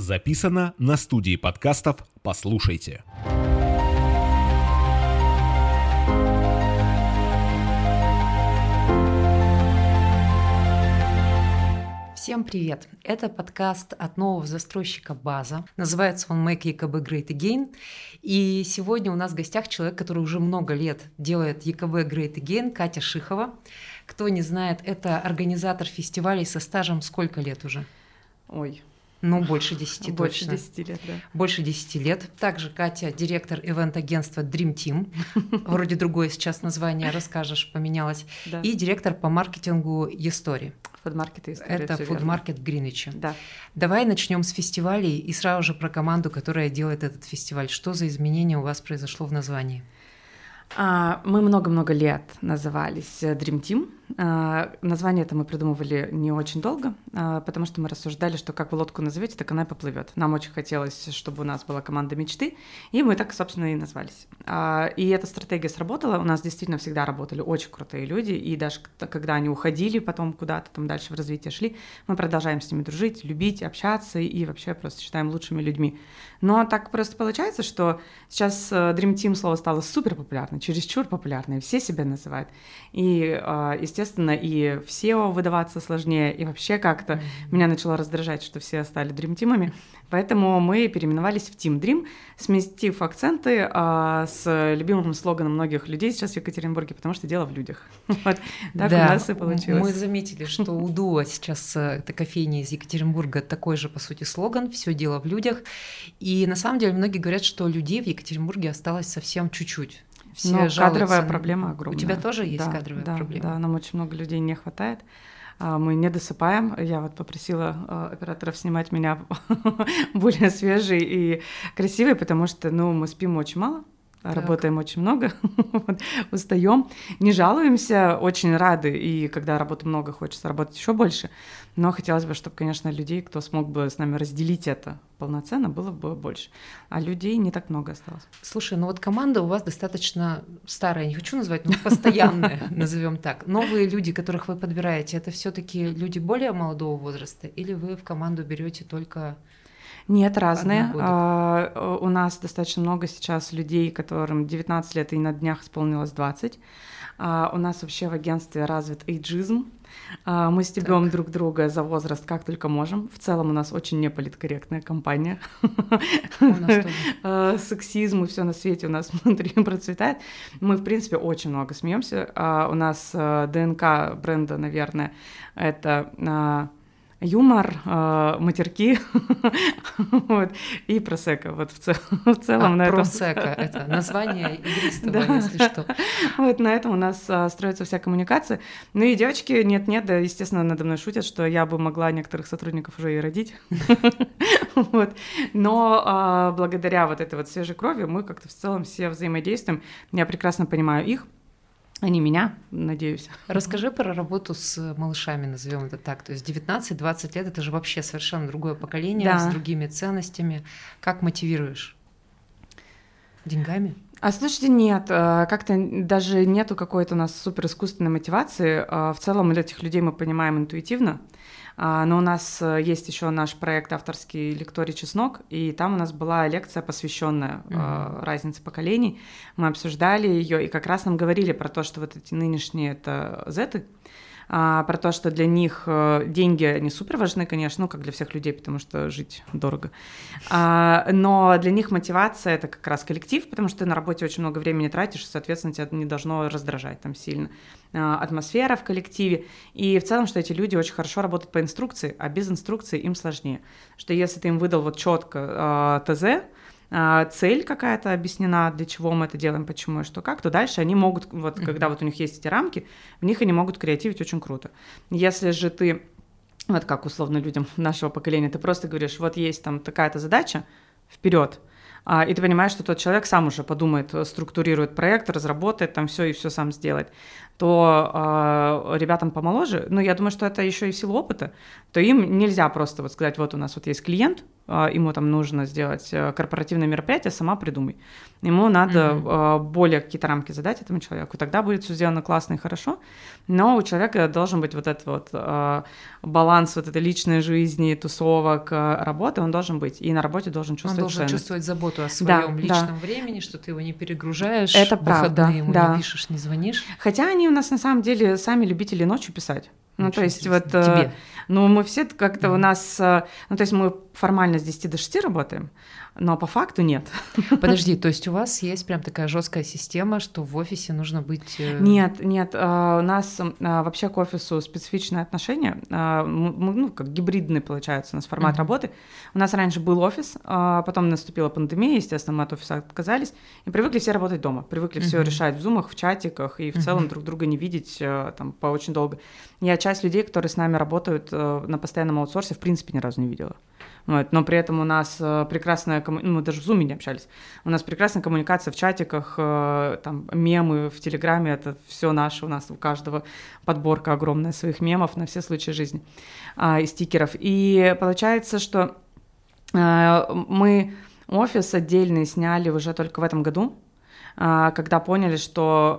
Записано на студии подкастов «Послушайте». Всем привет! Это подкаст от нового застройщика «База». Называется он «Make EKB Great Again». И сегодня у нас в гостях человек, который уже много лет делает EKB Great Again, Катя Шихова. Кто не знает, это организатор фестивалей со стажем сколько лет уже? Ой, ну, больше 10 Больше точно. 10 лет, да. Больше 10 лет. Также Катя, директор ивент-агентства Dream Team. Вроде другое сейчас название, расскажешь, поменялось. Да. И директор по маркетингу Естории. Фудмаркет и история, Это фудмаркет в Гринвиче. Да. Давай начнем с фестивалей и сразу же про команду, которая делает этот фестиваль. Что за изменение у вас произошло в названии? А, мы много-много лет назывались э, Dream Team. А, название это мы придумывали не очень долго, а, потому что мы рассуждали, что как вы лодку назовете, так она и поплывет. Нам очень хотелось, чтобы у нас была команда мечты, и мы так, собственно, и назвались. А, и эта стратегия сработала. У нас действительно всегда работали очень крутые люди, и даже когда они уходили потом куда-то там дальше в развитие шли, мы продолжаем с ними дружить, любить, общаться и вообще просто считаем лучшими людьми. Но так просто получается, что сейчас э, Dream Team слово стало супер популярно, чересчур популярно, и все себя называют. И, э, естественно, и в SEO выдаваться сложнее, и вообще как-то меня начало раздражать, что все стали Dream Team'ами. Поэтому мы переименовались в Team Dream, сместив акценты э, с любимым слоганом многих людей сейчас в Екатеринбурге, потому что дело в людях. Вот так у нас и получилось. Мы заметили, что у Дуа сейчас э, это кофейня из Екатеринбурга такой же, по сути, слоган «Все дело в людях». И на самом деле многие говорят, что людей в Екатеринбурге осталось совсем чуть-чуть. Все Но жалуются кадровая проблема огромная. У тебя тоже есть Да, кадровая да, проблема? Да, нам очень много людей не хватает. А, Мы не досыпаем. Я вот попросила а, операторов снимать меня более свежий и красивый, потому что, ну, мы спим очень мало. Так. Работаем очень много, вот, устаем, не жалуемся, очень рады, и когда работы много, хочется работать еще больше. Но хотелось бы, чтобы, конечно, людей, кто смог бы с нами разделить это полноценно, было бы больше. А людей не так много осталось. Слушай, ну вот команда у вас достаточно старая, не хочу назвать, но постоянная, назовем так. Новые люди, которых вы подбираете, это все-таки люди более молодого возраста, или вы в команду берете только Нет, разные. А, У нас достаточно много сейчас людей, которым 19 лет и на днях исполнилось 20. А, У нас вообще в агентстве развит эйджизм. А, Мы стебем друг друга за возраст как только можем. В целом у нас очень неполиткорректная компания. Э, Сексизм и все на свете у нас внутри процветает. Мы, в принципе, очень много смеемся. А, У нас э, ДНК бренда, наверное, это а, юмор, а, матерки вот, и просека. Вот в, цел- в целом А, на этом. Просека, это название игристого, Да. если что. Вот на этом у нас а, строится вся коммуникация. Ну и девочки, нет-нет, да, естественно, надо мной шутят, что я бы могла некоторых сотрудников уже и родить. Вот. Но а, благодаря вот этой вот свежей крови мы как-то в целом все взаимодействуем. Я прекрасно понимаю их, они меня, надеюсь. Расскажи про работу с малышами, назовем это так. То есть 19-20 лет это же вообще совершенно другое поколение Да. с другими ценностями. Как мотивируешь? Деньгами? А слушайте, нет, э, как-то даже нету какой-то у нас супер искусственной мотивации. Э, В целом этих людей мы понимаем интуитивно. А, Но у нас э, есть еще наш проект авторский лекторий Чеснок, и там у нас была лекция, посвященная э, Мгм. разнице поколений. Мы обсуждали ее, и как раз нам говорили про то, что вот эти нынешние это зеты, а, про то, что для них э, деньги не супер важны, конечно, ну, как для всех людей, потому что жить дорого. А, но для них мотивация это как раз коллектив, потому что ты на работе очень много времени тратишь, и, соответственно, тебя не должно раздражать там сильно. А, атмосфера в коллективе. И в целом, что эти люди очень хорошо работают по инструкции, а без инструкции им сложнее. Что если ты им выдал вот четко ТЗ, а, цель какая-то объяснена, для чего мы это делаем, почему и что как, то дальше они могут, вот когда вот у них есть эти рамки, в них они могут креативить очень круто. Если же ты, вот как условно людям нашего поколения, ты просто говоришь, вот есть там такая-то задача, вперед, А, и ты понимаешь, что тот человек сам уже подумает, э, структурирует проект, разработает там все и все сам сделает, то а, ребятам помоложе, ну, я думаю, что это еще и в силу опыта, то им нельзя просто вот сказать, вот у нас вот есть клиент, а, ему там нужно сделать э, корпоративное мероприятие, сама придумай. Ему надо mm-hmm. более какие-то рамки задать этому человеку, тогда будет все сделано классно и хорошо, но у человека должен быть вот этот вот э, баланс вот этой личной жизни, тусовок, работы, он должен быть, и на работе должен чувствовать Он должен ценность. чувствовать заботу о своем да, личном да. времени, что ты его не перегружаешь, Это в правда, выходные ему да. не пишешь, не звонишь. Хотя они у нас на самом деле сами любители ночью писать. Ну, Очень то есть вот... Тебе. Ну, мы все как-то у нас... э, Ну, то есть мы формально с 10 до 6 работаем, но по факту нет. Подожди, то есть у вас есть прям такая жесткая система, что в офисе нужно быть... э, Нет, нет, э, у нас э, вообще к офису специфичное отношение. Ну, как гибридный получается у нас формат Мгм. работы. У нас раньше был офис, потом наступила пандемия, естественно, мы от офиса отказались, и привыкли все работать дома, привыкли все Мгм. решать в зумах, в чатиках, и в Мгм. целом друг друга не видеть там по очень долго. Я часть людей, которые с нами работают на постоянном аутсорсе, в принципе, ни разу не видела. Вот. Но при этом у нас прекрасная комму- ну, мы даже в зуме не общались. У нас прекрасная коммуникация в чатиках, э, там мемы в Телеграме, это все наше, у нас у каждого подборка огромная своих мемов на все случаи жизни а, и стикеров. И получается, что э, мы офис отдельный сняли уже только в этом году, а, когда поняли, что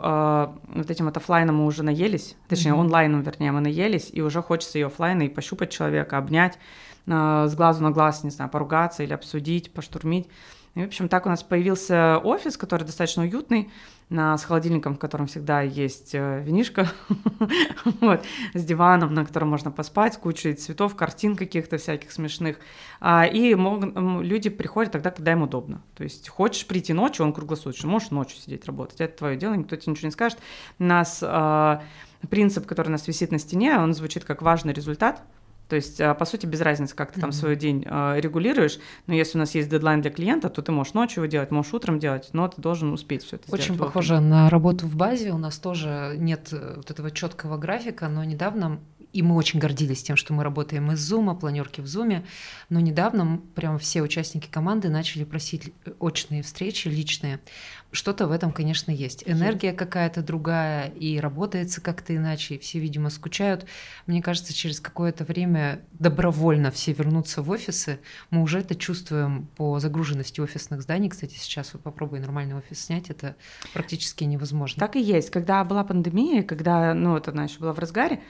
э, вот этим вот оффлайном мы уже наелись, точнее Мгм. онлайном, вернее, мы наелись, и уже хочется и оффлайна, и пощупать человека, обнять, э, с глазу на глаз, не знаю, поругаться или обсудить, поштурмить. И, в общем, так у нас появился офис, который достаточно уютный, с холодильником, в котором всегда есть э, винишко, вот, с диваном, на котором можно поспать, кучей цветов, картин каких-то всяких смешных. А, и мог- м, люди приходят тогда, когда им удобно. То есть хочешь прийти ночью, он круглосуточно, можешь ночью сидеть работать. Это твое дело, никто тебе ничего не скажет. У нас а, принцип, который у нас висит на стене, он звучит как важный результат. То есть, а, по сути, без разницы, как ты там свой день а, регулируешь. Но если у нас есть дедлайн для клиента, то ты можешь ночью его делать, можешь утром делать, но ты должен успеть все это сделать. Очень похоже на работу в базе. У нас тоже нет э, вот этого четкого графика, но недавно и мы очень гордились тем, что мы работаем из Зума, планерки в Зуме, но недавно прям все участники команды начали просить очные встречи, личные. Что-то в этом, конечно, есть. Энергия какая-то другая, и работается как-то иначе, и все, видимо, скучают. Мне кажется, через какое-то время добровольно все вернутся в офисы. Мы уже это чувствуем по загруженности офисных зданий. Кстати, сейчас вот попробуй нормальный офис снять, это практически невозможно. Так и есть. Когда была пандемия, когда, ну, она еще была в разгаре,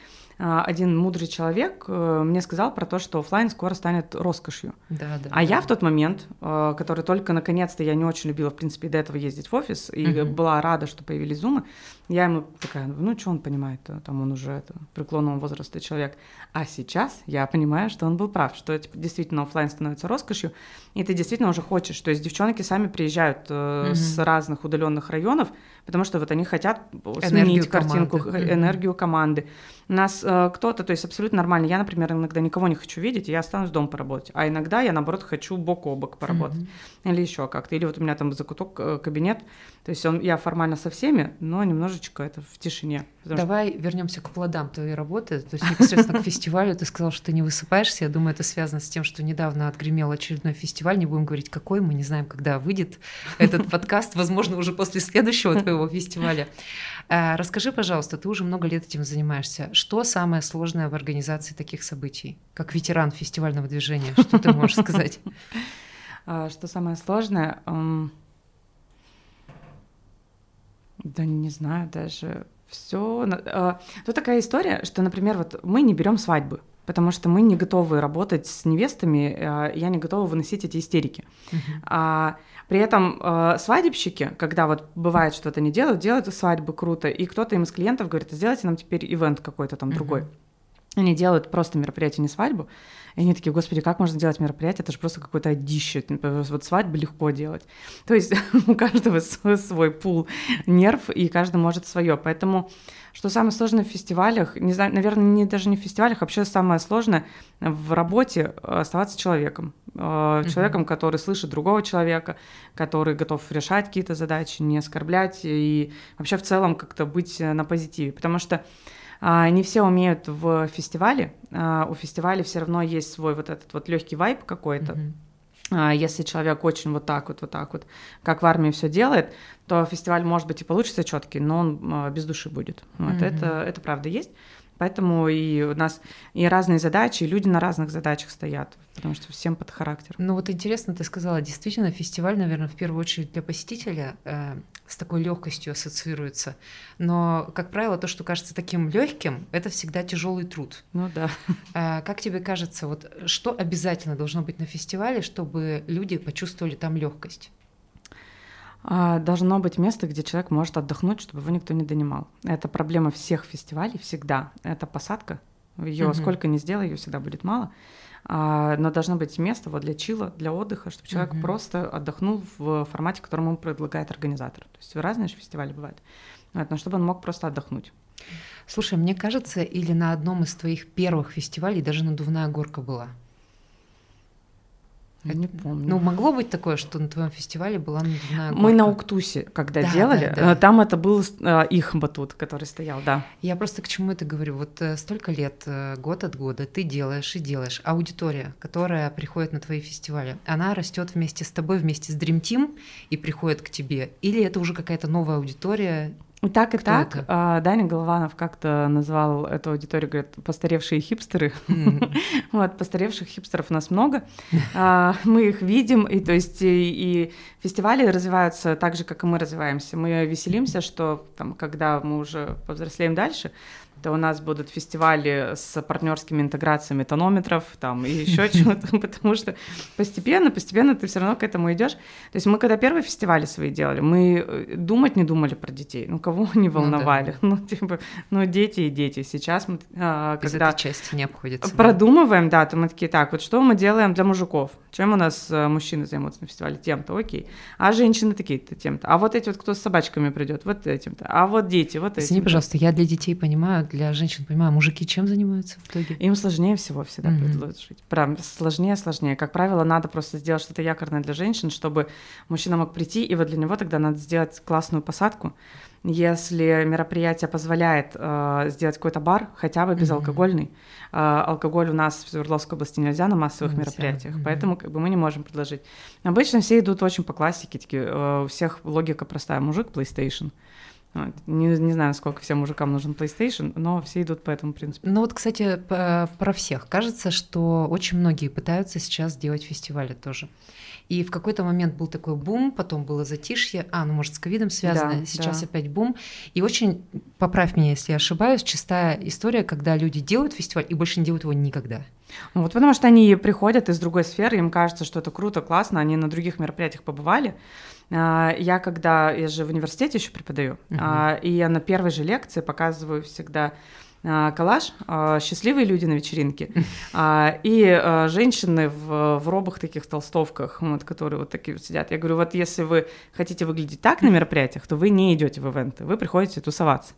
один мудрый человек э, мне сказал про то, что оффлайн скоро станет роскошью. Да, да. А я в тот момент, э, который только наконец-то я не очень любила, в принципе, до этого ездить в офис, и Мгм. была рада, что появились зумы, я ему такая, ну, что он понимает, там он уже это, преклонного возраста человек. А сейчас я понимаю, что он был прав, что типа, действительно оффлайн становится роскошью, и ты действительно уже хочешь. То есть девчонки сами приезжают Мгм. с разных удаленных районов, потому что вот они хотят Энергию сменить картинку, команды. энергию команды. Нас э, кто-то, то есть абсолютно нормально. Я, например, иногда никого не хочу видеть, и я останусь дома поработать. А иногда я, наоборот, хочу бок о бок поработать. Мгм. Или еще как-то. Или вот у меня там закуток, э, кабинет. То есть он, я формально со всеми, но немножечко это в тишине. Потому что- Давай вернемся к плодам твоей работы. То есть непосредственно к фестивалю ты сказал, что ты не высыпаешься. Я думаю, это связано с тем, что недавно отгремел очередной фестиваль. Не будем говорить, какой, мы не знаем, когда выйдет этот подкаст. Возможно, уже после следующего твоего фестиваля. А, Расскажи, пожалуйста, ты уже много лет этим занимаешься. Что самое сложное в организации таких событий? Как ветеран фестивального движения, что ты можешь сказать? А, Что самое сложное? Да не знаю даже. Все. Тут такая история, что, например, вот мы не берем свадьбы, потому что мы не готовы работать с невестами, а, я не готова выносить эти истерики. А, при этом э, свадебщики, когда вот бывает что-то не делают, делают свадьбы круто, и кто-то им из клиентов говорит, сделайте нам теперь ивент какой-то там Мгм. другой. Они делают просто мероприятие, не свадьбу. И они такие, господи, как можно делать мероприятие? Это же просто какое-то одище. Вот свадьбы легко делать. То есть у каждого свой, свой пул нерв, и каждый может свое. Поэтому что самое сложное в фестивалях, не знаю, наверное, не, даже не в фестивалях, а вообще самое сложное в работе э, оставаться человеком. Мгм. Человеком, который слышит другого человека, который готов решать какие-то задачи, не оскорблять и вообще в целом как-то быть э, на позитиве. Потому что не все умеют в фестивале. А, У фестиваля все равно есть свой вот этот вот легкий вайб какой-то. А, Если человек очень вот так вот, вот так вот, как в армии все делает, то фестиваль может быть и получится четкий, но он а, без души будет. Вот Мгм. это, это правда есть. Поэтому и у нас и разные задачи, и люди на разных задачах стоят, потому что всем под характер. Ну вот интересно, ты сказала, действительно, фестиваль, наверное, в первую очередь для посетителя э, с такой легкостью ассоциируется. Но, как правило, то, что кажется таким легким, это всегда тяжелый труд. Ну да. Э, как тебе кажется, вот что обязательно должно быть на фестивале, чтобы люди почувствовали там легкость? А, должно быть место, где человек может отдохнуть, чтобы его никто не донимал. Это проблема всех фестивалей всегда. Это посадка. Ее угу. сколько ни сделай, ее всегда будет мало. А, но должно быть место вот для чила, для отдыха, чтобы человек угу. просто отдохнул в формате, которым ему предлагает организатор. То есть разные же фестивали бывают. Вот, но чтобы он мог просто отдохнуть. Слушай, мне кажется, или на одном из твоих первых фестивалей даже надувная горка была. Я не помню. Ну, могло быть такое, что на твоем фестивале была надувная горка? Мы на Уктусе, когда да, делали, да, да. там это был э, их батут, который стоял, да. Я просто к чему это говорю? Вот э, столько лет, э, год от года ты делаешь и делаешь. Аудитория, которая приходит на твои фестивали, она растет вместе с тобой, вместе с Dream Team и приходит к тебе? Или это уже какая-то новая аудитория, так, и Кто так. Это? А, Даня Голованов как-то назвал эту аудиторию, говорит, постаревшие хипстеры. Mm-hmm. вот, постаревших хипстеров у нас много. а, мы их видим, и то есть и, и фестивали развиваются так же, как и мы развиваемся. Мы веселимся, что там, когда мы уже повзрослеем дальше, то у нас будут фестивали с партнерскими интеграциями тонометров там и еще чего-то, потому что постепенно, постепенно ты все равно к этому идешь. То есть мы когда первые фестивали свои делали, мы э, думать не думали про детей, ну кого не волновали, ну, да. ну типа, ну дети и дети. Сейчас мы, а, Без когда этой части не обходится. Продумываем, да, то мы такие, так, вот что мы делаем для мужиков? Чем у нас э, мужчины займутся на фестивале? Тем-то, окей. А женщины такие-то тем-то. А вот эти вот, кто с собачками придет, вот этим-то. А вот дети, вот этим. Извини, пожалуйста, я для детей понимаю, для женщин понимаю, мужики чем занимаются в итоге? Им сложнее всего всегда mm-hmm. предложить. Прям сложнее, сложнее. Как правило, надо просто сделать что-то якорное для женщин, чтобы мужчина мог прийти, и вот для него тогда надо сделать классную посадку. Если мероприятие позволяет э, сделать какой-то бар, хотя бы безалкогольный. Mm-hmm. Э, алкоголь у нас в Свердловской области нельзя на массовых нельзя. мероприятиях, mm-hmm. поэтому как бы мы не можем предложить. Обычно все идут очень по классике, такие, э, у всех логика простая: мужик PlayStation. Вот. Не, не знаю, сколько всем мужикам нужен PlayStation, но все идут по этому принципу. Ну вот, кстати, про всех. Кажется, что очень многие пытаются сейчас делать фестивали тоже. И в какой-то момент был такой бум, потом было затишье. А, ну, может, с ковидом связано. Да, сейчас да. опять бум. И очень, поправь меня, если я ошибаюсь, чистая история, когда люди делают фестиваль и больше не делают его никогда. Ну, вот потому что они приходят из другой сферы, им кажется, что это круто, классно, они на других мероприятиях побывали, а, я когда, я же в университете еще преподаю, uh-huh. и я на первой же лекции показываю всегда а, коллаж «Счастливые люди на вечеринке». И женщины в, в робах таких толстовках, вот, которые вот такие вот сидят. Я говорю, вот если вы хотите выглядеть так на мероприятиях, то вы не идете в ивенты, вы приходите тусоваться.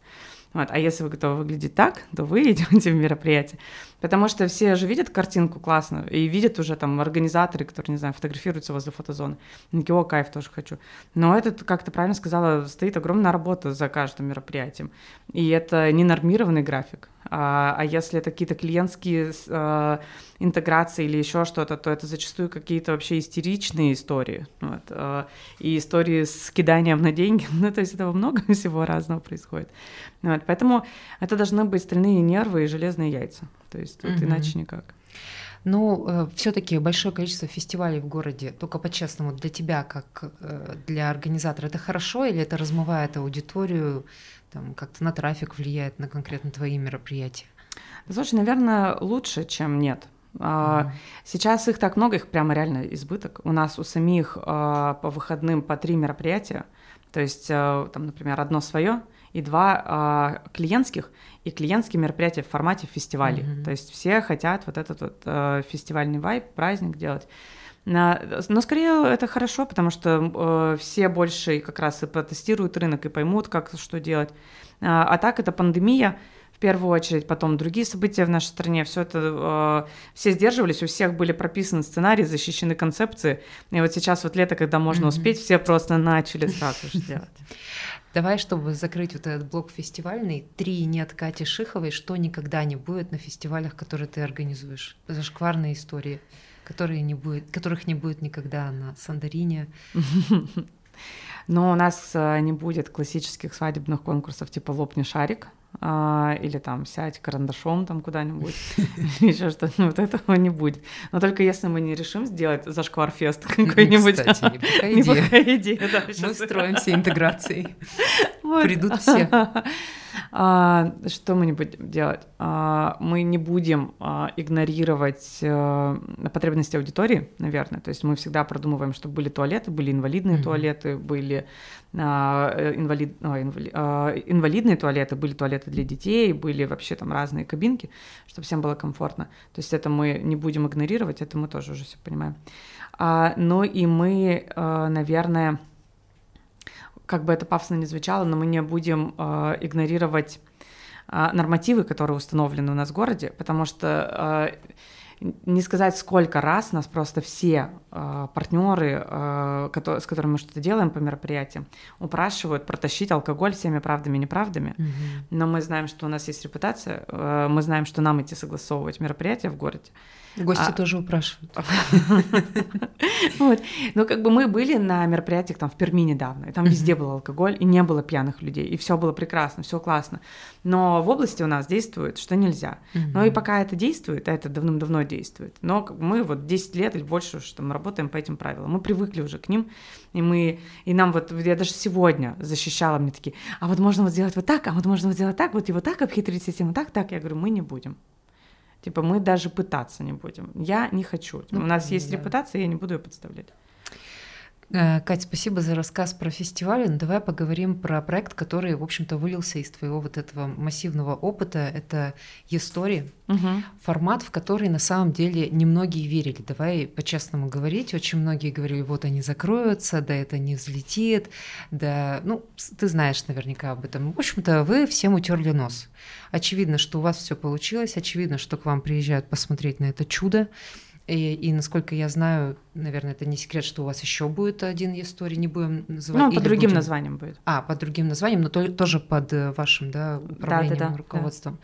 Вот. А если вы готовы выглядеть так, то вы идете в мероприятие. Потому что все же видят картинку классно и видят уже там организаторы, которые, не знаю, фотографируются возле фотозоны. Они такие, о, кайф, тоже хочу. Но это, как ты правильно сказала, стоит огромная работа за каждым мероприятием. И это не нормированный график. А, а если это какие-то клиентские а, интеграции или еще что-то, то это зачастую какие-то вообще истеричные истории. Вот, а, и истории с киданием на деньги. Ну, то есть этого много всего разного происходит. Вот, поэтому это должны быть стальные нервы и железные яйца. То есть тут угу. иначе никак. Ну, э, все-таки большое количество фестивалей в городе, только по-честному, для тебя, как э, для организатора, это хорошо или это размывает аудиторию, там, как-то на трафик влияет на конкретно твои мероприятия? Слушай, наверное, лучше, чем нет. Mm-hmm. Сейчас их так много, их прямо реально избыток. У нас у самих а, по выходным по три мероприятия, то есть а, там, например, одно свое и два клиентских, и клиентские мероприятия в формате фестивалей. Mm-hmm. То есть все хотят вот этот вот фестивальный вайб, праздник делать. Но скорее это хорошо, потому что э, все больше как раз и протестируют рынок и поймут, как что делать. А, а так это пандемия, в первую очередь, потом другие события в нашей стране, все это, э, все сдерживались, у всех были прописаны сценарии, защищены концепции, и вот сейчас вот лето, когда можно mm-hmm. успеть, все просто начали сразу же делать. Давай, чтобы закрыть вот этот блок фестивальный, три нет Кати Шиховой, что никогда не будет на фестивалях, которые ты организуешь. Зашкварные истории которые не будет, которых не будет никогда на Сандарине. Но у нас э, не будет классических свадебных конкурсов типа «Лопни шарик», а, или там сядь карандашом там куда-нибудь, еще что-то, вот этого не будет. Но только если мы не решим сделать зашквар-фест какой-нибудь. Кстати, неплохая идея. Мы строимся интеграцией. Придут все. А, что мы не будем делать? А, мы не будем а, игнорировать а, потребности аудитории, наверное. То есть мы всегда продумываем, чтобы были туалеты, были инвалидные mm-hmm. туалеты, были а, инвалид, а, инвали, а, инвалидные туалеты, были туалеты для детей, были вообще там разные кабинки, чтобы всем было комфортно. То есть это мы не будем игнорировать, это мы тоже уже все понимаем. А, ну и мы, а, наверное как бы это пафосно не звучало, но мы не будем э, игнорировать э, нормативы, которые установлены у нас в городе, потому что э, не сказать сколько раз нас просто все э, партнеры, э, которые, с которыми мы что-то делаем по мероприятиям, упрашивают протащить алкоголь всеми правдами и неправдами. Mm-hmm. Но мы знаем, что у нас есть репутация, э, мы знаем, что нам идти согласовывать мероприятия в городе. Гости а... тоже упрашивают. Вот. Но как бы мы были на мероприятиях там в Перми недавно, и там везде был алкоголь, и не было пьяных людей, и все было прекрасно, все классно. Но в области у нас действует, что нельзя. Но и пока это действует, а это давным-давно действует. Но мы вот 10 лет или больше что мы работаем по этим правилам. Мы привыкли уже к ним, и мы, и нам вот, я даже сегодня защищала мне такие, а вот можно вот сделать вот так, а вот можно вот сделать так, вот и вот так обхитрить систему, так, так. Я говорю, мы не будем. Типа мы даже пытаться не будем. Я не хочу. Ну, у нас есть да. репутация, я не буду ее подставлять. Э, Кать, спасибо за рассказ про фестиваль. Ну, давай поговорим про проект, который, в общем-то, вылился из твоего вот этого массивного опыта. Это e-story, угу. формат, в который на самом деле немногие верили. Давай по-честному говорить. Очень многие говорили, вот они закроются, да это не взлетит, да, ну, ты знаешь наверняка об этом. В общем-то, вы всем утерли нос. Очевидно, что у вас все получилось, очевидно, что к вам приезжают посмотреть на это чудо. И, и насколько я знаю, наверное, это не секрет, что у вас еще будет один история, не будем называть. Ну, под другим будем... названием будет. А, под другим названием, но то, тоже под э, вашим, да, управлением, да, да, да, руководством.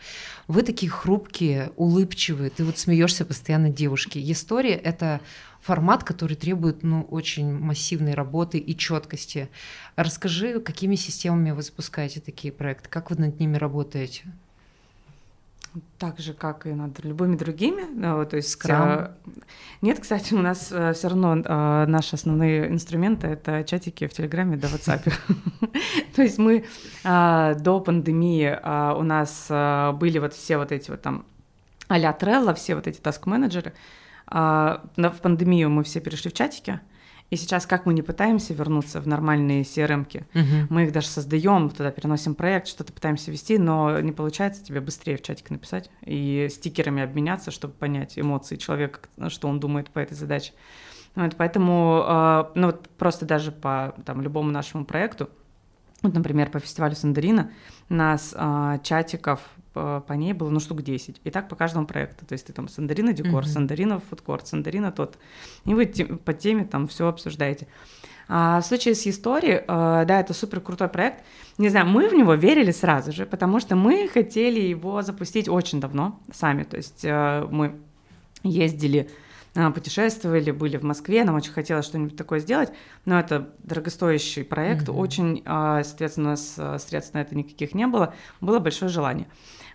Да. Вы такие хрупкие, улыбчивые, ты вот смеешься постоянно девушки. История это формат, который требует ну, очень массивной работы и четкости. Расскажи, какими системами вы запускаете такие проекты, как вы над ними работаете? Так же, как и над любыми другими. Ну, то есть, Скрам. Нет, кстати, у нас э, все равно э, наши основные инструменты — это чатики в Телеграме да в WhatsApp. То есть мы э, до пандемии у нас были вот все вот эти вот там а-ля Trello, все вот эти таск-менеджеры. В пандемию мы все перешли в чатики, и сейчас, как мы не пытаемся вернуться в нормальные CRM-ки, угу. мы их даже создаем, туда переносим проект, что-то пытаемся вести, но не получается тебе быстрее в чатик написать и стикерами обменяться, чтобы понять эмоции человека, что он думает по этой задаче. Вот, поэтому, э, ну вот просто даже по там, любому нашему проекту, вот, например, по фестивалю Сандарина, нас э, чатиков по, по ней было, ну, штук 10. И так по каждому проекту. То есть ты там Сандарина декор, mm-hmm. Сандарина фудкорт, Сандарина тот. И вы те, по теме там все обсуждаете. А в случае с историей, э, да, это супер крутой проект. Не знаю, мы в него верили сразу же, потому что мы хотели его запустить очень давно сами. То есть э, мы ездили путешествовали, были в Москве, нам очень хотелось что-нибудь такое сделать, но это дорогостоящий проект, mm-hmm. очень, соответственно, у нас средств на это никаких не было, было большое желание.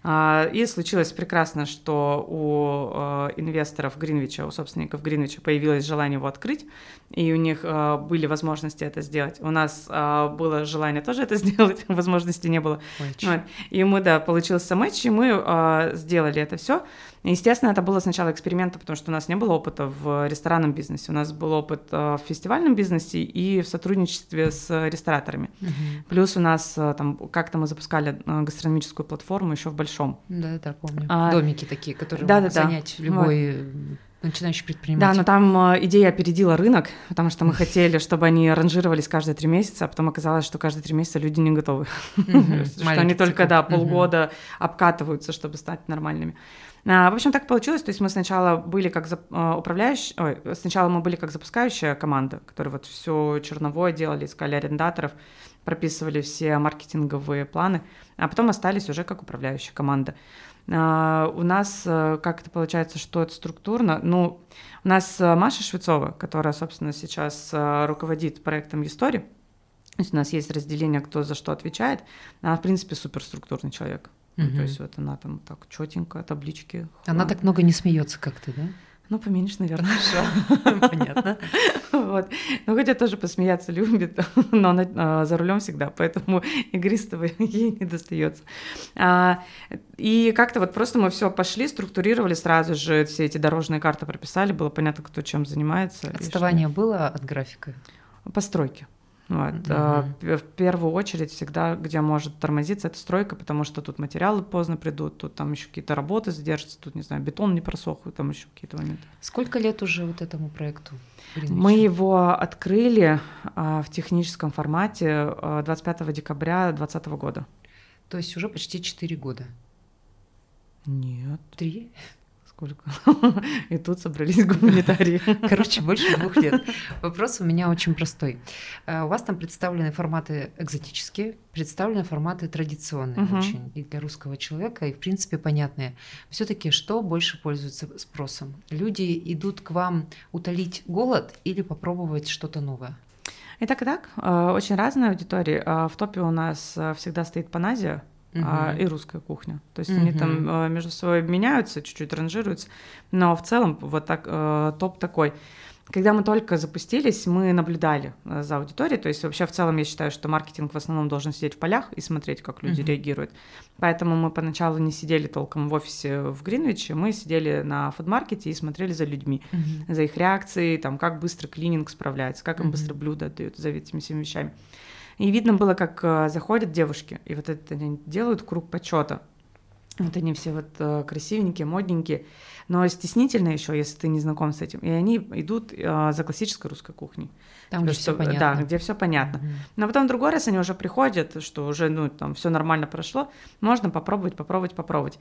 А, и случилось прекрасно, что у а, инвесторов Гринвича, у собственников Гринвича появилось желание его открыть, и у них а, были возможности это сделать. У нас было желание тоже это сделать, возможности не было. Вот. И мы, да, получился матч, и мы сделали это все. Естественно, это было сначала экспериментом, потому что у нас не было опыта в ресторанном бизнесе. У нас был опыт в фестивальном бизнесе и в сотрудничестве с рестораторами. Угу. Плюс у нас там как-то мы запускали гастрономическую платформу еще в большом. Да, да, помню. А, Домики такие, которые да, да, занять да. любой вот. начинающий предприниматель. Да, но там э, идея опередила рынок, потому что мы хотели, чтобы они ранжировались каждые три месяца, а потом оказалось, что каждые три месяца люди не готовы. Что они только, да, полгода обкатываются, чтобы стать нормальными. А, в общем, так получилось. То есть мы сначала были как управляющая, ой, сначала мы были как запускающая команда, которая вот все черновое делали, искали арендаторов, прописывали все маркетинговые планы, а потом остались уже как управляющая команда. А, у нас э, как это получается, что это структурно? Ну, у нас э, Маша Швецова, которая, собственно, сейчас э, руководит проектом Истории. То есть у нас есть разделение, кто за что отвечает. Она, в принципе, суперструктурный человек. Ну, то есть вот она там так четенько, таблички. Она так много не смеется, как ты, да? Ну, поменьше, наверное. Хорошо, понятно. Вот. Ну, хотя тоже посмеяться любит, но она а, за рулем всегда, поэтому игристого ей не достается. А, и как-то вот просто мы все пошли, структурировали сразу же, все эти дорожные карты прописали, было понятно, кто чем занимается. Отставание было от графика? Постройки. Вот. Mm-hmm. В первую очередь всегда, где может тормозиться, это стройка, потому что тут материалы поздно придут, тут там еще какие-то работы задержатся, тут, не знаю, бетон не просох, там еще какие-то моменты. Сколько лет уже вот этому проекту? Мы его открыли а, в техническом формате 25 а, декабря 2020 года. То есть уже почти 4 года? Нет. Три? Сколько. И тут собрались гуманитарии. Короче, больше двух лет. Вопрос у меня очень простой. Э, у вас там представлены форматы экзотические, представлены форматы традиционные угу. очень и для русского человека, и в принципе понятные. Все-таки что больше пользуется спросом? Люди идут к вам утолить голод или попробовать что-то новое? И так и так. Э, очень разные аудитории. Э, в топе у нас всегда стоит Паназия, угу. а, и русская кухня. То есть угу. они там а, между собой меняются, чуть-чуть ранжируются, но в целом вот так а, топ такой. Когда мы только запустились, мы наблюдали э, за аудиторией, то есть вообще в целом я считаю, что маркетинг в основном должен сидеть в полях и смотреть, как люди uh-huh. реагируют. Поэтому мы поначалу не сидели толком в офисе в Гринвиче, мы сидели на фудмаркете и смотрели за людьми, uh-huh. за их реакцией, там, как быстро клининг справляется, как им uh-huh. быстро блюдо отдают за этими всеми вещами. И видно было, как э, заходят девушки, и вот это они делают круг почета. Вот они все вот э, красивенькие, модненькие, но стеснительно еще, если ты не знаком с этим. И они идут э, за классической русской кухней. Там, где все понятно. Да, где все понятно. Mm-hmm. Но потом другой раз они уже приходят, что уже ну там все нормально прошло, можно попробовать, попробовать, попробовать.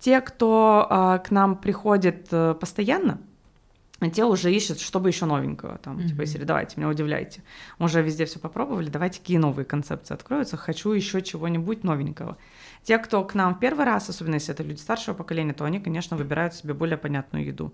Те, кто к нам приходит постоянно, а те уже ищут, чтобы еще новенького, там, mm-hmm. типа, если давайте, меня удивляйте. Уже везде все попробовали, давайте какие новые концепции откроются, хочу еще чего-нибудь новенького. Те, кто к нам в первый раз, особенно если это люди старшего поколения, то они, конечно, выбирают себе более понятную еду.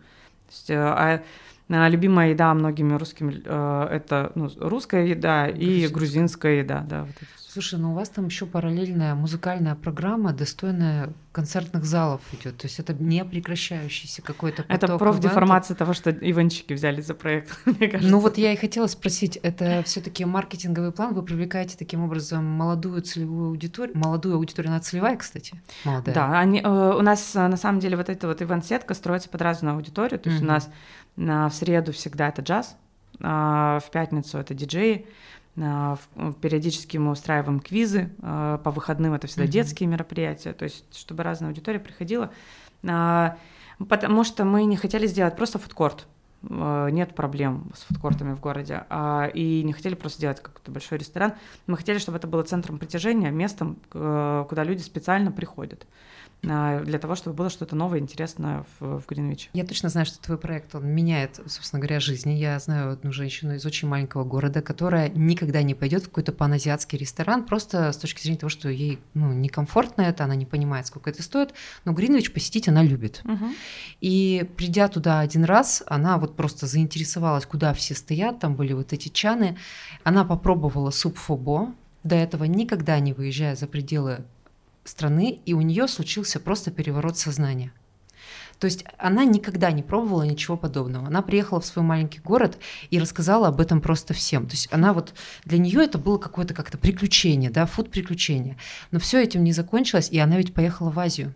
То есть, э, а любимая еда многими русскими э, это ну, русская еда и грузинская еда, да. Вот Слушай, ну у вас там еще параллельная музыкальная программа, достойная концертных залов идет. То есть это не прекращающийся какой-то поток. Это профдеформация того, что ивенчики взяли за проект, мне кажется. Ну вот я и хотела спросить, это все-таки маркетинговый план? Вы привлекаете таким образом молодую целевую аудиторию? Молодую аудиторию, она целевая, кстати, молодая. Да, они, э, у нас э, на самом деле вот эта вот ивент-сетка строится под разную аудиторию. То есть mm-hmm. у нас на, в среду всегда это джаз, а в пятницу это диджеи, а, периодически мы устраиваем квизы, а, по выходным это всегда mm-hmm. детские мероприятия, то есть чтобы разная аудитория приходила, а, потому что мы не хотели сделать просто фудкорт, нет проблем с фудкортами в городе, и не хотели просто делать какой-то большой ресторан, мы хотели, чтобы это было центром притяжения, местом, куда люди специально приходят. А, для того, чтобы было что-то новое, интересное в, в Гринвиче. Я точно знаю, что твой проект, он меняет, собственно говоря, жизни. Я знаю одну женщину из очень маленького города, которая никогда не пойдет в какой-то паназиатский ресторан, просто с точки зрения того, что ей ну, некомфортно это, она не понимает, сколько это стоит, но Гринвич посетить она любит. Угу. И придя туда один раз, она вот просто заинтересовалась, куда все стоят, там были вот эти чаны, она попробовала суп фобо, до этого никогда не выезжая за пределы страны, и у нее случился просто переворот сознания. То есть она никогда не пробовала ничего подобного. Она приехала в свой маленький город и рассказала об этом просто всем. То есть она вот для нее это было какое-то как-то приключение, да, фуд приключение. Но все этим не закончилось, и она ведь поехала в Азию.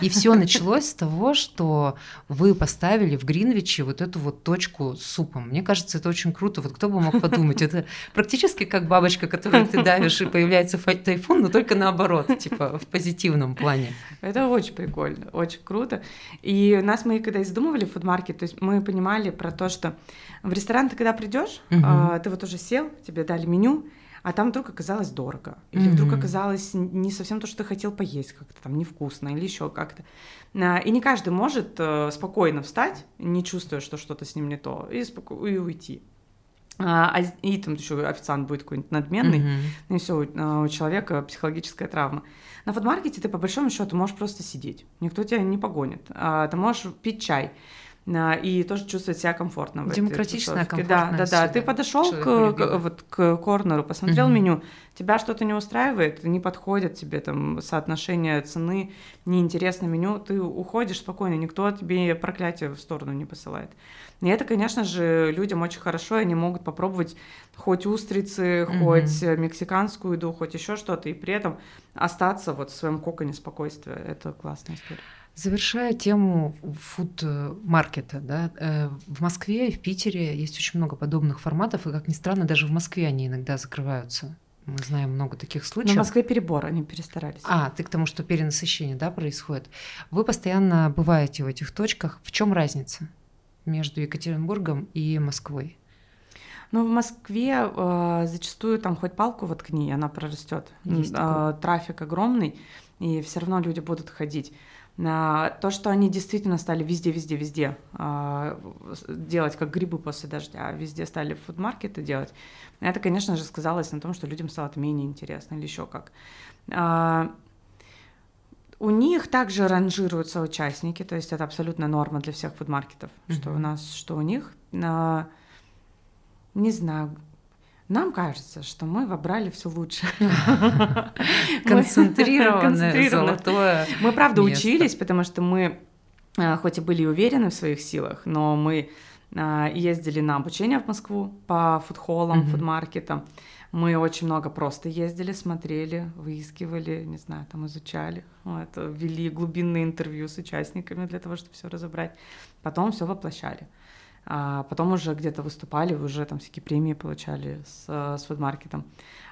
И все началось с того, что вы поставили в Гринвиче вот эту вот точку с супом. Мне кажется, это очень круто. Вот кто бы мог подумать, это практически как бабочка, которую ты давишь, и появляется тайфун, но только наоборот, типа в позитивном плане. Это очень прикольно, очень круто. И нас мы, когда издумывали фудмаркет, то есть мы понимали про то, что в ресторан ты когда придешь, угу. ты вот уже сел, тебе дали меню, а там вдруг оказалось дорого, или mm-hmm. вдруг оказалось не совсем то, что ты хотел поесть, как-то там невкусно, или еще как-то. А, и не каждый может э, спокойно встать, не чувствуя, что что-то с ним не то, и, споко- и уйти. А, а и там еще официант будет какой-нибудь надменный, mm-hmm. и все, у, а, у человека психологическая травма. На фудмаркете ты по большому счету можешь просто сидеть, никто тебя не погонит. Ты можешь пить чай. А, и тоже чувствовать себя комфортно. В Демократичная, этой Да, да, да. Ты подошел к, к, вот, к корнеру, посмотрел угу. меню, тебя что-то не устраивает, не подходит тебе там соотношение цены, неинтересно меню, ты уходишь спокойно, никто тебе проклятие в сторону не посылает. И это, конечно же, людям очень хорошо, они могут попробовать хоть устрицы, угу. хоть мексиканскую еду, хоть еще что-то, и при этом остаться вот в своем коконе спокойствия. Это классная история. Завершая тему фуд-маркета, да, э, в Москве и в Питере есть очень много подобных форматов, и, как ни странно, даже в Москве они иногда закрываются. Мы знаем много таких случаев. Но в Москве перебор, они перестарались. А, ты к тому, что перенасыщение, да, происходит. Вы постоянно бываете в этих точках. В чем разница между Екатеринбургом и Москвой? Ну, в Москве э, зачастую там хоть палку воткни, она прорастет. Э, трафик огромный, и все равно люди будут ходить. То, что они действительно стали везде, везде, везде а, делать, как грибы после дождя, везде стали фудмаркеты делать, это, конечно же, сказалось на том, что людям стало это менее интересно или еще как. А, у них также ранжируются участники, то есть это абсолютно норма для всех фудмаркетов, mm-hmm. что у нас, что у них. Не знаю, нам кажется, что мы вобрали все лучше. Концентрированное золотое Мы, правда, учились, потому что мы, а, хоть и были уверены в своих силах, но мы а, ездили на обучение в Москву по фудхоллам, фудмаркетам. Мы очень много просто ездили, смотрели, выискивали, не знаю, там изучали, вот, вели глубинные интервью с участниками для того, чтобы все разобрать. Потом все воплощали а потом уже где-то выступали, уже там всякие премии получали с, с фудмаркетом.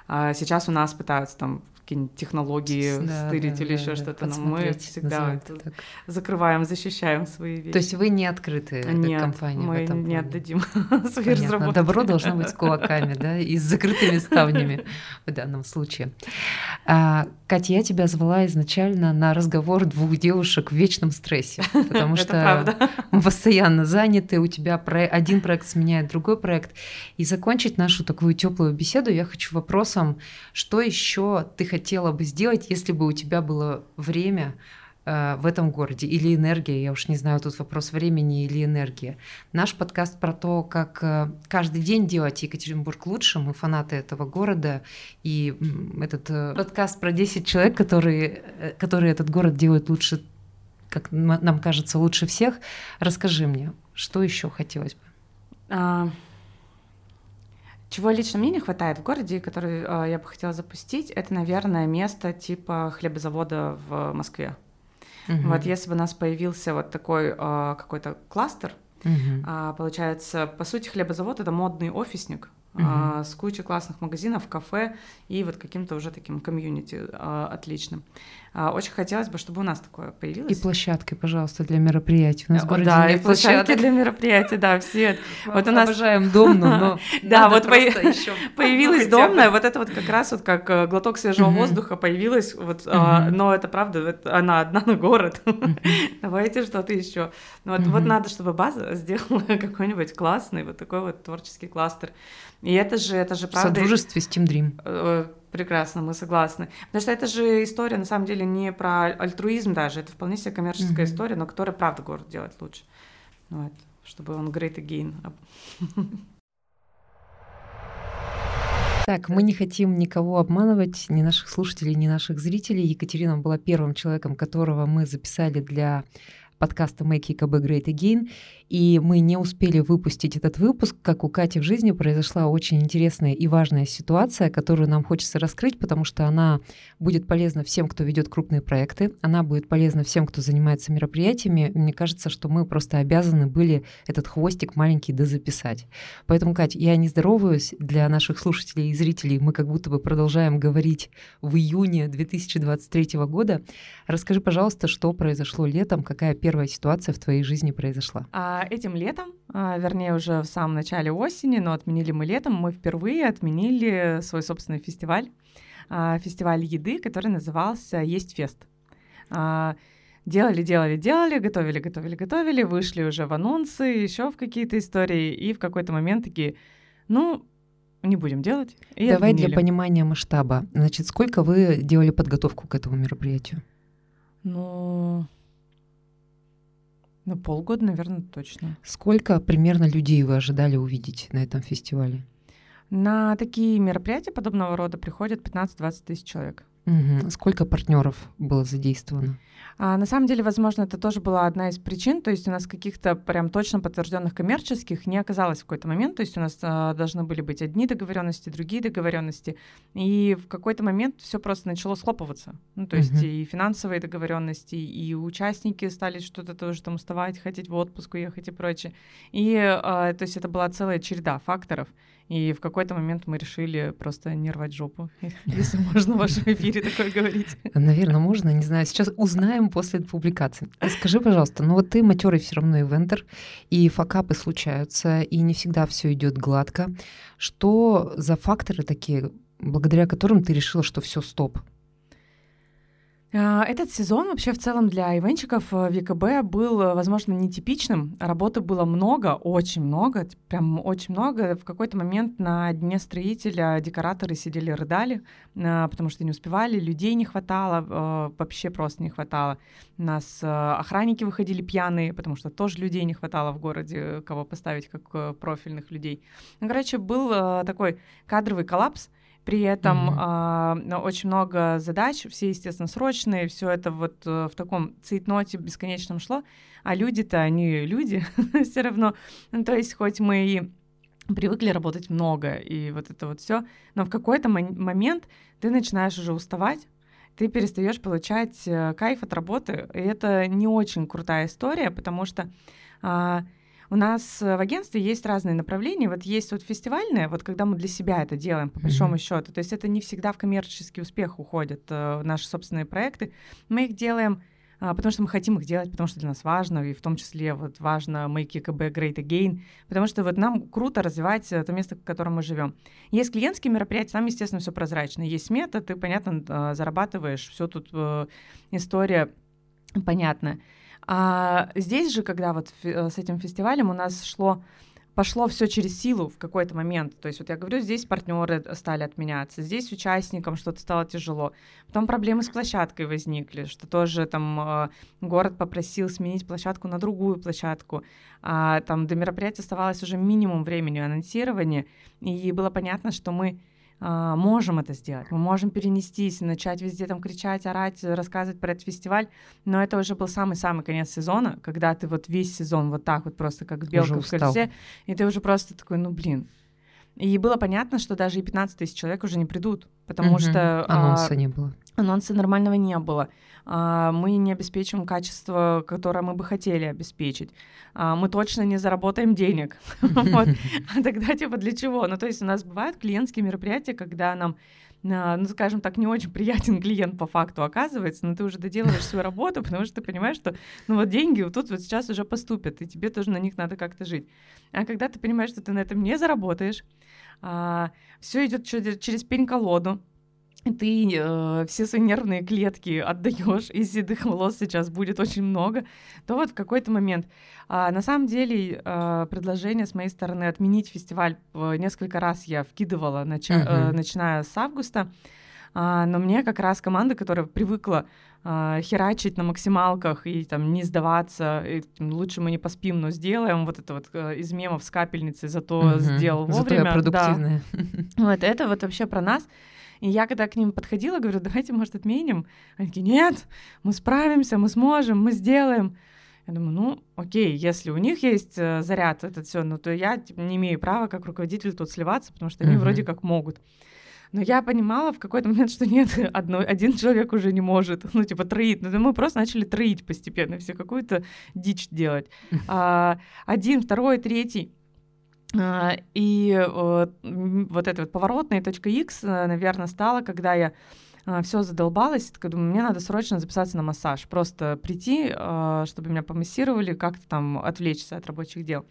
А сейчас у нас пытаются там какие-нибудь технологии да, стырить да, или да, еще да, что-то, но мы всегда закрываем, защищаем свои вещи. То есть вы не открыты Нет, компании мы в этом не отдадим свои разработки. Добро должно быть с кулаками, да, и с закрытыми ставнями в данном случае. А, Катя, я тебя звала изначально на разговор двух девушек в вечном стрессе, потому что мы постоянно заняты, у тебя один проект сменяет другой проект. И закончить нашу такую теплую беседу я хочу вопросом, что еще ты хотела хотела бы сделать, если бы у тебя было время э, в этом городе или энергия, я уж не знаю, тут вопрос времени или энергия. Наш подкаст про то, как э, каждый день делать Екатеринбург лучше, мы фанаты этого города, и этот э, подкаст про 10 человек, которые, которые этот город делают лучше, как нам кажется, лучше всех. Расскажи мне, что еще хотелось бы? А, чего лично мне не хватает в городе, который э, я бы хотела запустить, это, наверное, место типа хлебозавода в Москве. Угу. Вот если бы у нас появился вот такой э, какой-то кластер, угу. э, получается, по сути, хлебозавод это модный офисник, угу. а, с кучей классных магазинов, кафе и вот каким-то уже таким комьюнити а, отличным. А, очень хотелось бы, чтобы у нас такое появилось. И площадки, пожалуйста, для мероприятий. У нас в да, нет и площадки для мероприятий, да, все. Вот у нас обожаем домну, но да, вот появилась домная, вот это вот как раз вот как э, глоток свежего воздуха появилась, вот, а, но это правда, она одна на город. Давайте что-то еще. Вот, вот надо, чтобы база сделала какой-нибудь классный вот такой вот творческий кластер. И это же, это же правда... В содружестве с Team Dream. Прекрасно, мы согласны. Потому что это же история, на самом деле, не про альтруизм даже, это вполне себе коммерческая mm-hmm. история, но которая, правда, город делает лучше. Вот, чтобы он great again. Так, мы не хотим никого обманывать, ни наших слушателей, ни наших зрителей. Екатерина была первым человеком, которого мы записали для подкаста Make ЕКБ Great Again, и мы не успели выпустить этот выпуск, как у Кати в жизни произошла очень интересная и важная ситуация, которую нам хочется раскрыть, потому что она будет полезна всем, кто ведет крупные проекты, она будет полезна всем, кто занимается мероприятиями. Мне кажется, что мы просто обязаны были этот хвостик маленький дозаписать. Поэтому, Катя, я не здороваюсь для наших слушателей и зрителей. Мы как будто бы продолжаем говорить в июне 2023 года. Расскажи, пожалуйста, что произошло летом, какая первая ситуация в твоей жизни произошла? А этим летом, а, вернее уже в самом начале осени, но отменили мы летом, мы впервые отменили свой собственный фестиваль, а, фестиваль еды, который назывался «Есть фест». А, делали, делали, делали, готовили, готовили, готовили, вышли уже в анонсы, еще в какие-то истории, и в какой-то момент такие, ну, не будем делать. И Давай отменили. для понимания масштаба. Значит, сколько вы делали подготовку к этому мероприятию? Ну, Ну, полгода, наверное, точно. Сколько примерно людей вы ожидали увидеть на этом фестивале? На такие мероприятия подобного рода приходят 15-20 тысяч человек. Угу. Сколько партнеров было задействовано? А, на самом деле, возможно, это тоже была одна из причин. То есть у нас каких-то прям точно подтвержденных коммерческих не оказалось в какой-то момент. То есть у нас а, должны были быть одни договоренности, другие договоренности. И в какой-то момент все просто начало схлопываться. Ну, то есть uh-huh. и финансовые договоренности, и участники стали что-то тоже там уставать, хотеть в отпуск уехать и прочее. И а, то есть это была целая череда факторов. И в какой-то момент мы решили просто не рвать жопу, если можно в вашем эфире такое говорить. Наверное, можно, не знаю. Сейчас узнаем после публикации. Скажи, пожалуйста, ну вот ты матерый все равно ивентер, и факапы случаются, и не всегда все идет гладко. Что за факторы такие, благодаря которым ты решила, что все стоп? А, этот сезон вообще в целом для ивенчиков в ВКБ был, э, возможно, нетипичным. Работы было много, очень много, прям очень много. В какой-то момент на дне строителя декораторы сидели, рыдали, а, потому что не успевали, людей не хватало, э, вообще просто не хватало. У нас э, охранники выходили пьяные, потому что тоже людей не хватало в городе, кого поставить как профильных людей. Ну, короче, был такой кадровый коллапс, при этом mm-hmm. э, очень много задач, все, естественно, срочные, все это вот э, в таком цейтноте бесконечном шло, а люди-то, они люди все равно. Ну, то есть хоть мы и привыкли работать много, и вот это вот все, но в какой-то момент ты начинаешь уже уставать, ты перестаешь получать э, кайф от работы, и это не очень крутая история, потому что э, у нас э, в агентстве есть разные направления. Вот есть вот фестивальное, вот когда мы для себя это делаем, по большому mm-hmm. счету. То есть это не всегда в коммерческий успех уходят э, наши собственные проекты. Мы их делаем а, потому что мы хотим их делать, потому что для нас важно, и в том числе вот важно make ЕКБ great again, потому что вот нам круто развивать э, то место, в котором мы живем. Есть клиентские мероприятия, там, естественно, все прозрачно. Есть смета, ты, понятно, э, зарабатываешь, все тут история понятная. А здесь же, когда вот э, с этим фестивалем у нас шло пошло все через силу в какой-то момент. То есть вот я говорю, здесь партнеры стали отменяться, здесь участникам что-то стало тяжело. Потом проблемы с площадкой возникли, что тоже там э, город попросил сменить площадку на другую площадку. А, там до мероприятия оставалось уже минимум времени анонсирования, и было понятно, что мы а, можем это сделать. Мы можем перенестись, начать везде там кричать, орать, рассказывать про этот фестиваль. Но это уже был самый-самый конец сезона, когда ты вот весь сезон вот так вот просто как белка в кольце, и ты уже просто такой, ну блин. И было понятно, что даже и 15 тысяч человек уже не придут, потому угу. что... Анонса а, не было. Анонса нормального не было. А, мы не обеспечим качество, которое мы бы хотели обеспечить. А, мы точно не заработаем денег. А тогда типа для чего? Ну то есть у нас бывают клиентские мероприятия, когда нам ну, скажем так, не очень приятен клиент по факту оказывается, но ты уже доделываешь свою работу, потому что ты понимаешь, что, ну, вот деньги вот тут вот сейчас уже поступят, и тебе тоже на них надо как-то жить. А когда ты понимаешь, что ты на этом не заработаешь, а, все идет через пень-колоду, ты э, все свои нервные клетки отдаешь, и седых волос сейчас будет очень много, то вот в какой-то момент. А, на самом деле э, предложение с моей стороны отменить фестиваль э, несколько раз я вкидывала, нача- uh-huh. э, начиная с августа, а, но мне как раз команда, которая привыкла а, херачить на максималках и там не сдаваться, и, лучше мы не поспим, но сделаем вот это вот э, из мемов с капельницей, зато uh-huh. сделал вовремя. Зато я продуктивная. Да. Вот это вот вообще про нас. И я когда к ним подходила, говорю, давайте, может, отменим. Они такие, нет, мы справимся, мы сможем, мы сделаем. Я думаю, ну, окей, если у них есть э, заряд, этот все, ну, то я типа, не имею права как руководитель тут сливаться, потому что они uh-huh. вроде как могут. Но я понимала в какой-то момент, что нет, одно, один человек уже не может, ну, типа, троить. Ну, мы просто начали троить постепенно, все какую-то дичь делать. А, один, второй, третий. А, и вот, вот эта вот поворотная точка X, э, наверное, стала, когда я а, все задолбалась, так думаю, мне надо срочно записаться на массаж, просто прийти, а, чтобы меня помассировали, как-то там отвлечься от рабочих дел.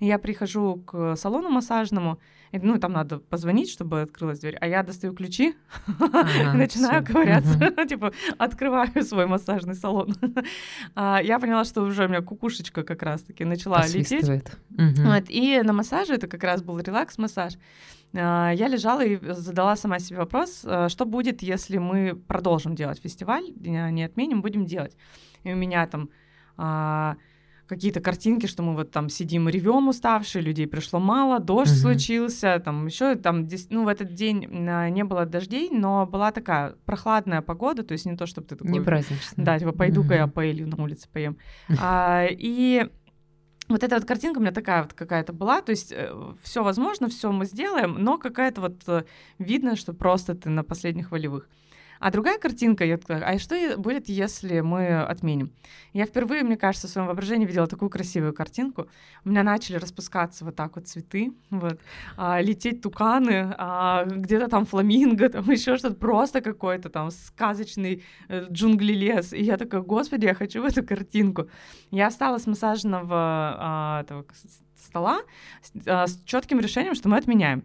Я прихожу к салону массажному, и, ну, там надо позвонить, чтобы открылась дверь, а я достаю ключи и начинаю ковыряться, типа, открываю свой массажный салон. А, я поняла, что уже у меня кукушечка как раз-таки начала лететь. И на массаже, это как раз был релакс-массаж, а, я лежала и задала сама себе вопрос, а, что будет, если мы продолжим делать фестиваль, не отменим, будем делать. И у меня там какие-то картинки, что мы вот там сидим, ревем уставшие, людей пришло мало, дождь угу. случился, там еще там, ну, в этот день а, не было дождей, но была такая прохладная погода, то есть не то, чтобы ты такой... Не праздничная. Да, типа, пойду-ка угу. я поэлью на улице поем. а, и вот эта вот картинка у меня такая вот какая-то была, то есть э, все возможно, все мы сделаем, но какая-то вот э, видно, что просто ты на последних волевых. А другая картинка, я такая, а что будет, если мы отменим? Я впервые, мне кажется, в своем воображении видела такую красивую картинку. У меня начали распускаться вот так вот цветы, вот, а, лететь туканы, а, где-то там фламинго, там еще что-то, просто какой-то там сказочный э, джунгли лес. И я такая, господи, я хочу в эту картинку. Я встала с массажного а, этого стола с, а, с четким решением, что мы отменяем.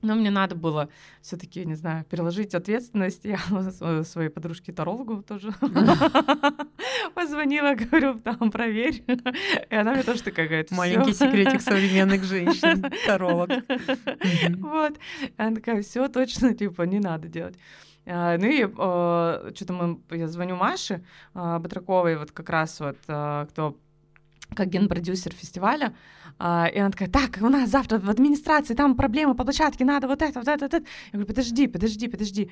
Но мне надо было все-таки, не знаю, переложить ответственность. Я своей подружке-тарологу тоже позвонила, говорю, там, проверь. И она мне тоже такая говорит, Маленький секретик современных женщин, таролог. Вот. Она такая, все точно, типа, не надо делать. А, ну и а, что-то мы, я звоню Маше а, Батраковой, вот как раз вот, кто как генпродюсер фестиваля, а, и она такая, так, у нас завтра в администрации, там проблемы по площадке, надо вот это, вот это, вот это. Я говорю, подожди, подожди, подожди,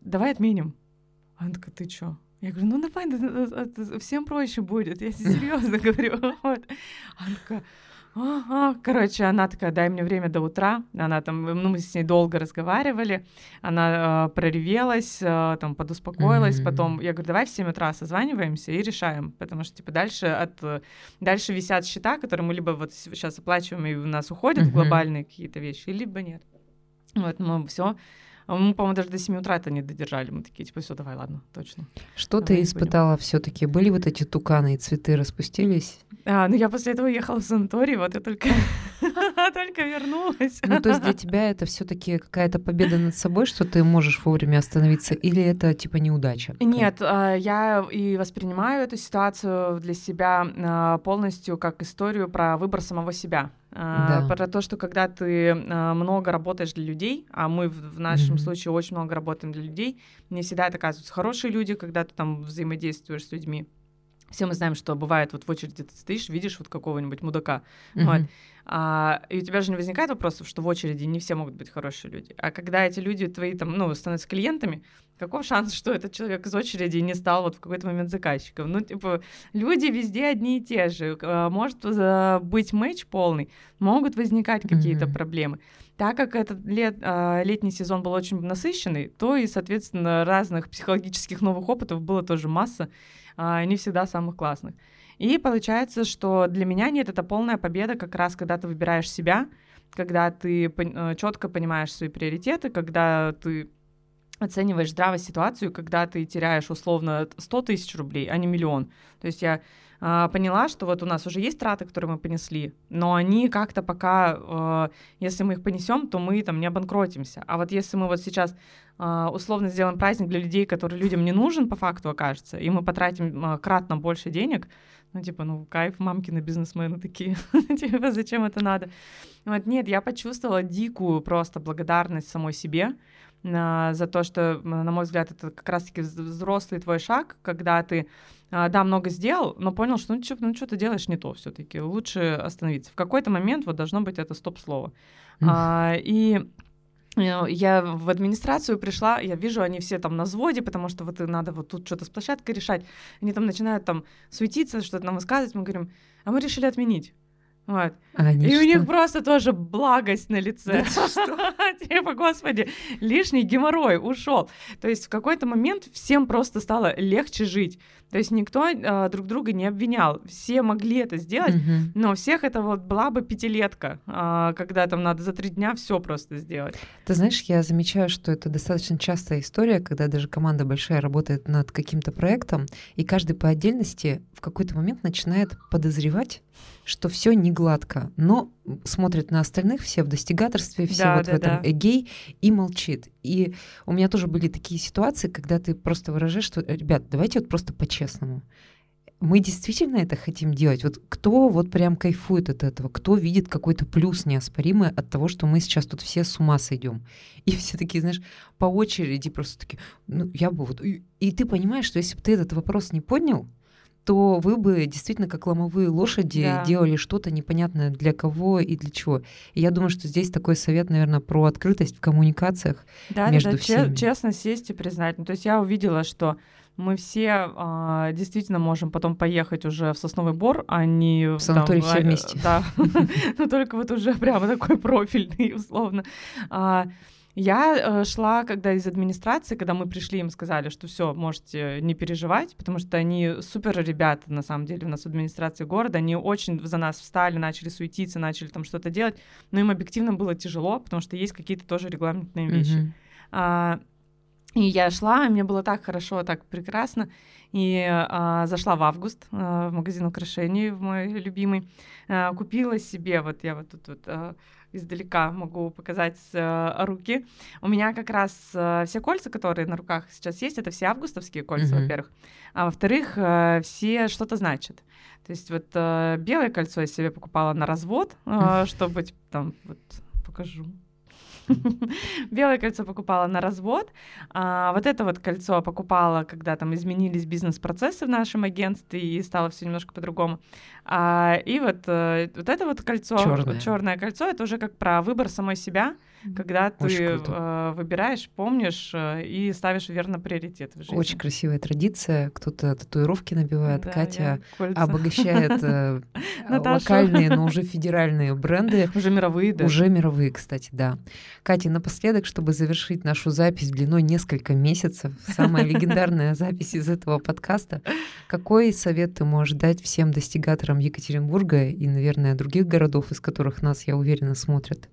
давай отменим. Она такая, ты чё? Я говорю, ну давай, всем проще будет, я серьезно говорю. Она такая, Ага. Короче, она такая, дай мне время до утра. Она там, ну, мы с ней долго разговаривали. Она э, проревелась, э, там, подуспокоилась. Mm-hmm. Потом я говорю, давай в 7 утра созваниваемся и решаем. Потому что, типа, дальше, от, дальше висят счета, которые мы либо вот сейчас оплачиваем, и у нас уходят mm-hmm. в глобальные какие-то вещи, либо нет. Вот, мы все а мы, по-моему, даже до 7 утра это не додержали. Мы такие, типа, все, давай, ладно, точно. Что давай ты испытала все-таки? Были вот эти туканы и цветы распустились? А, ну я после этого уехала в санаторий, вот я только, только вернулась. Ну, то есть для тебя это все таки какая-то победа над собой, что ты можешь вовремя остановиться, или это типа неудача? Нет, а, я и воспринимаю эту ситуацию для себя а, полностью как историю про выбор самого себя. А, да. Про то, что когда ты много работаешь для людей, а мы в нашем mm-hmm. случае очень много работаем для людей, не всегда это оказываются хорошие люди, когда ты там взаимодействуешь с людьми все мы знаем, что бывает, вот в очереди ты стоишь, видишь вот какого-нибудь мудака, uh-huh. вот, а, и у тебя же не возникает вопросов, что в очереди не все могут быть хорошие люди. А когда эти люди твои там, ну, становятся клиентами, каков шанс, что этот человек из очереди не стал вот в какой-то момент заказчиком? Ну, типа, люди везде одни и те же. А, может быть матч полный, могут возникать какие-то mm-hmm. проблемы. Так как этот лет, а, летний сезон был очень насыщенный, то и, соответственно, разных психологических новых опытов было тоже масса а, не всегда самых классных. И получается, что для меня нет, это полная победа как раз, когда ты выбираешь себя, когда ты э, четко понимаешь свои приоритеты, когда ты оцениваешь здраво ситуацию, когда ты теряешь условно 100 тысяч рублей, а не миллион. То есть я э, поняла, что вот у нас уже есть траты, которые мы понесли, но они как-то пока, э, если мы их понесем, то мы там не обанкротимся. А вот если мы вот сейчас э, условно сделаем праздник для людей, который людям не нужен по факту окажется, и мы потратим кратно больше денег, ну, типа, ну, кайф, мамкины бизнесмены такие. типа, зачем это надо? Вот, нет, я почувствовала дикую просто благодарность самой себе, за то, что, на мой взгляд, это как раз-таки взрослый твой шаг, когда ты, а, да, много сделал, но понял, что ну, что, ну, ты делаешь не то все-таки, лучше остановиться. В какой-то момент вот должно быть это стоп-слово. Mm. А, и э, я в администрацию пришла, я вижу, они все там на взводе, потому что вот надо вот тут что-то с площадкой решать. Они там начинают там суетиться, что-то нам высказывать. Мы говорим, а мы решили отменить. Вот. А и что? у них просто тоже благость на лице. Типа, господи, лишний геморрой ушел. То есть в какой-то момент всем просто стало легче жить. То есть никто э, друг друга не обвинял. Все могли это сделать, угу. но у всех это вот была бы пятилетка, э, когда там надо за три дня все просто сделать. Ты знаешь, я замечаю, что это достаточно частая история, когда даже команда большая работает над каким-то проектом, и каждый по отдельности в какой-то момент начинает подозревать, что все не гладко, но смотрит на остальных, все в достигаторстве, все да, вот да, в этом да. эгей и молчит. И у меня тоже были такие ситуации, когда ты просто выражаешь, что, ребят, давайте вот просто по-честному. Мы действительно это хотим делать? Вот кто вот прям кайфует от этого? Кто видит какой-то плюс неоспоримый от того, что мы сейчас тут все с ума сойдем? И все такие, знаешь, по очереди просто такие, ну, я бы вот... И, и ты понимаешь, что если бы ты этот вопрос не поднял, то вы бы действительно как ломовые лошади Да. делали что-то непонятное для кого и для чего. И я думаю, что здесь такой совет, наверное, про открытость в коммуникациях. Да, между да, да, всеми. честно сесть и признать. Ну, то есть я увидела, что мы все а, действительно можем потом поехать уже в Сосновый Бор, а не В санаторий все а, вместе. Да, но только вот уже прямо такой профильный, условно. А, Я э, шла, когда из администрации, когда мы пришли, им сказали, что все, можете не переживать, потому что они супер ребята, на самом деле, у нас в администрации города, они очень за нас встали, начали суетиться, начали там что-то делать, но им объективно было тяжело, потому что есть какие-то тоже регламентные вещи. А, и я шла, и мне было так хорошо, так прекрасно. И а, зашла в август а, в магазин украшений, в мой любимый. А, купила себе, вот я вот тут вот а, издалека могу показать а, руки. У меня как раз а, все кольца, которые на руках сейчас есть, это все августовские кольца, Мгм. во-первых. А во-вторых, а, все что-то значат. То есть вот а, белое кольцо я себе покупала на развод, а, чтобы типа, там вот покажу. Белое кольцо покупала на развод, а вот это вот кольцо покупала, когда там изменились бизнес-процессы в нашем агентстве и стало все немножко по-другому. А, и вот, э, вот это вот кольцо, Чёрное. черное кольцо, это уже как про выбор самой себя, когда Очень ты э, выбираешь, помнишь э, и ставишь верно приоритет в жизни. Очень красивая традиция. Кто-то татуировки набивает. Да, Катя обогащает э, Наташу. локальные, но уже федеральные бренды. Уже мировые, да. Уже мировые, кстати, да. Катя, напоследок, чтобы завершить нашу запись длиной несколько месяцев, самая легендарная запись из этого подкаста, какой совет ты можешь дать всем достигаторам Екатеринбурга и, наверное, других городов, из которых нас, я уверена, смотрят?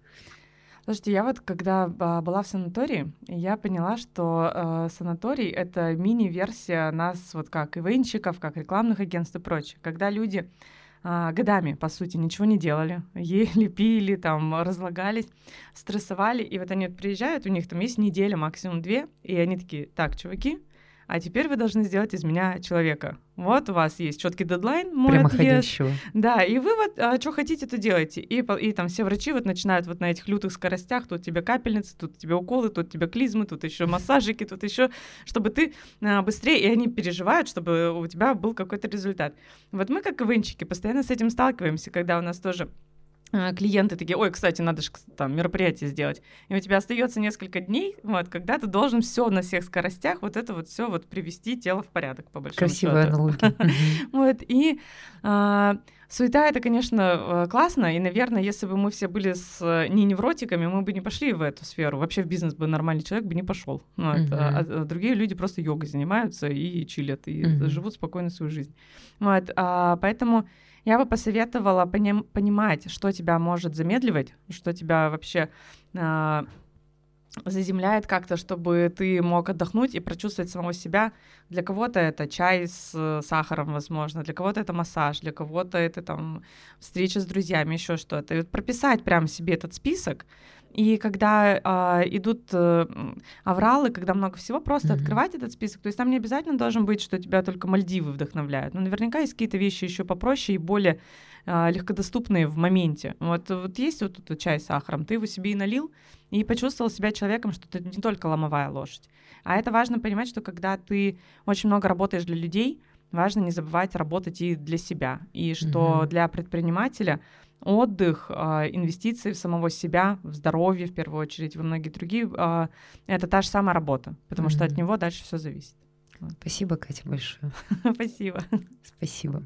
Слушайте, я вот когда а, была в санатории, я поняла, что э, санаторий — это мини-версия нас вот как ивенчиков, как рекламных агентств и прочее. Когда люди а, годами, по сути, ничего не делали, ели, пили, там, разлагались, стрессовали, и вот они вот приезжают, у них там есть неделя, максимум две, и они такие, так, чуваки, а теперь вы должны сделать из меня человека. Вот у вас есть четкий дедлайн, мой отъезд, Прямоходящего. да, и вы вот а, что хотите, то делайте. И, и там все врачи вот начинают вот на этих лютых скоростях, тут тебе капельницы, тут тебе уколы, тут тебе клизмы, тут еще массажики, тут еще, чтобы ты а, быстрее, и они переживают, чтобы у тебя был какой-то результат. Вот мы, как ивенчики, постоянно с этим сталкиваемся, когда у нас тоже клиенты такие, ой, кстати, надо же там мероприятие сделать. И у тебя остается несколько дней, вот, когда ты должен все на всех скоростях, вот это вот все вот привести тело в порядок, по большому Красивая счету. аналогия. Вот, и а, суета это, конечно, э, классно, и, наверное, если бы мы все были с не невротиками, мы бы не пошли в эту сферу. Вообще в бизнес бы нормальный человек бы не пошел. Вот, Мгм. а, а другие люди просто йогой занимаются и чилят, и живут спокойно свою жизнь. Вот, а, поэтому я бы посоветовала поним- понимать, что тебя может замедливать, что тебя вообще а, заземляет как-то, чтобы ты мог отдохнуть и прочувствовать самого себя. Для кого-то это чай с э, сахаром, возможно, для кого-то это массаж, для кого-то это там встреча с друзьями, еще что-то. И вот прописать прям себе этот список. И когда а, идут э, авралы, когда много всего, просто Мгм. открывать этот список. То есть там не обязательно должен быть, что тебя только Мальдивы вдохновляют. Но наверняка есть какие-то вещи еще попроще и более а, легкодоступные в моменте. Вот, вот есть вот этот чай с сахаром, ты его себе и налил, и почувствовал себя человеком, что ты не только ломовая лошадь. А это важно понимать, что когда ты очень много работаешь для людей, важно не забывать работать и для себя. И что Мгм. для предпринимателя отдых, а, инвестиции в самого себя, в здоровье в первую очередь, во многие другие, а, это та же самая работа, потому mm-hmm. что от него дальше все зависит. Спасибо, Катя, большое. Спасибо. Спасибо.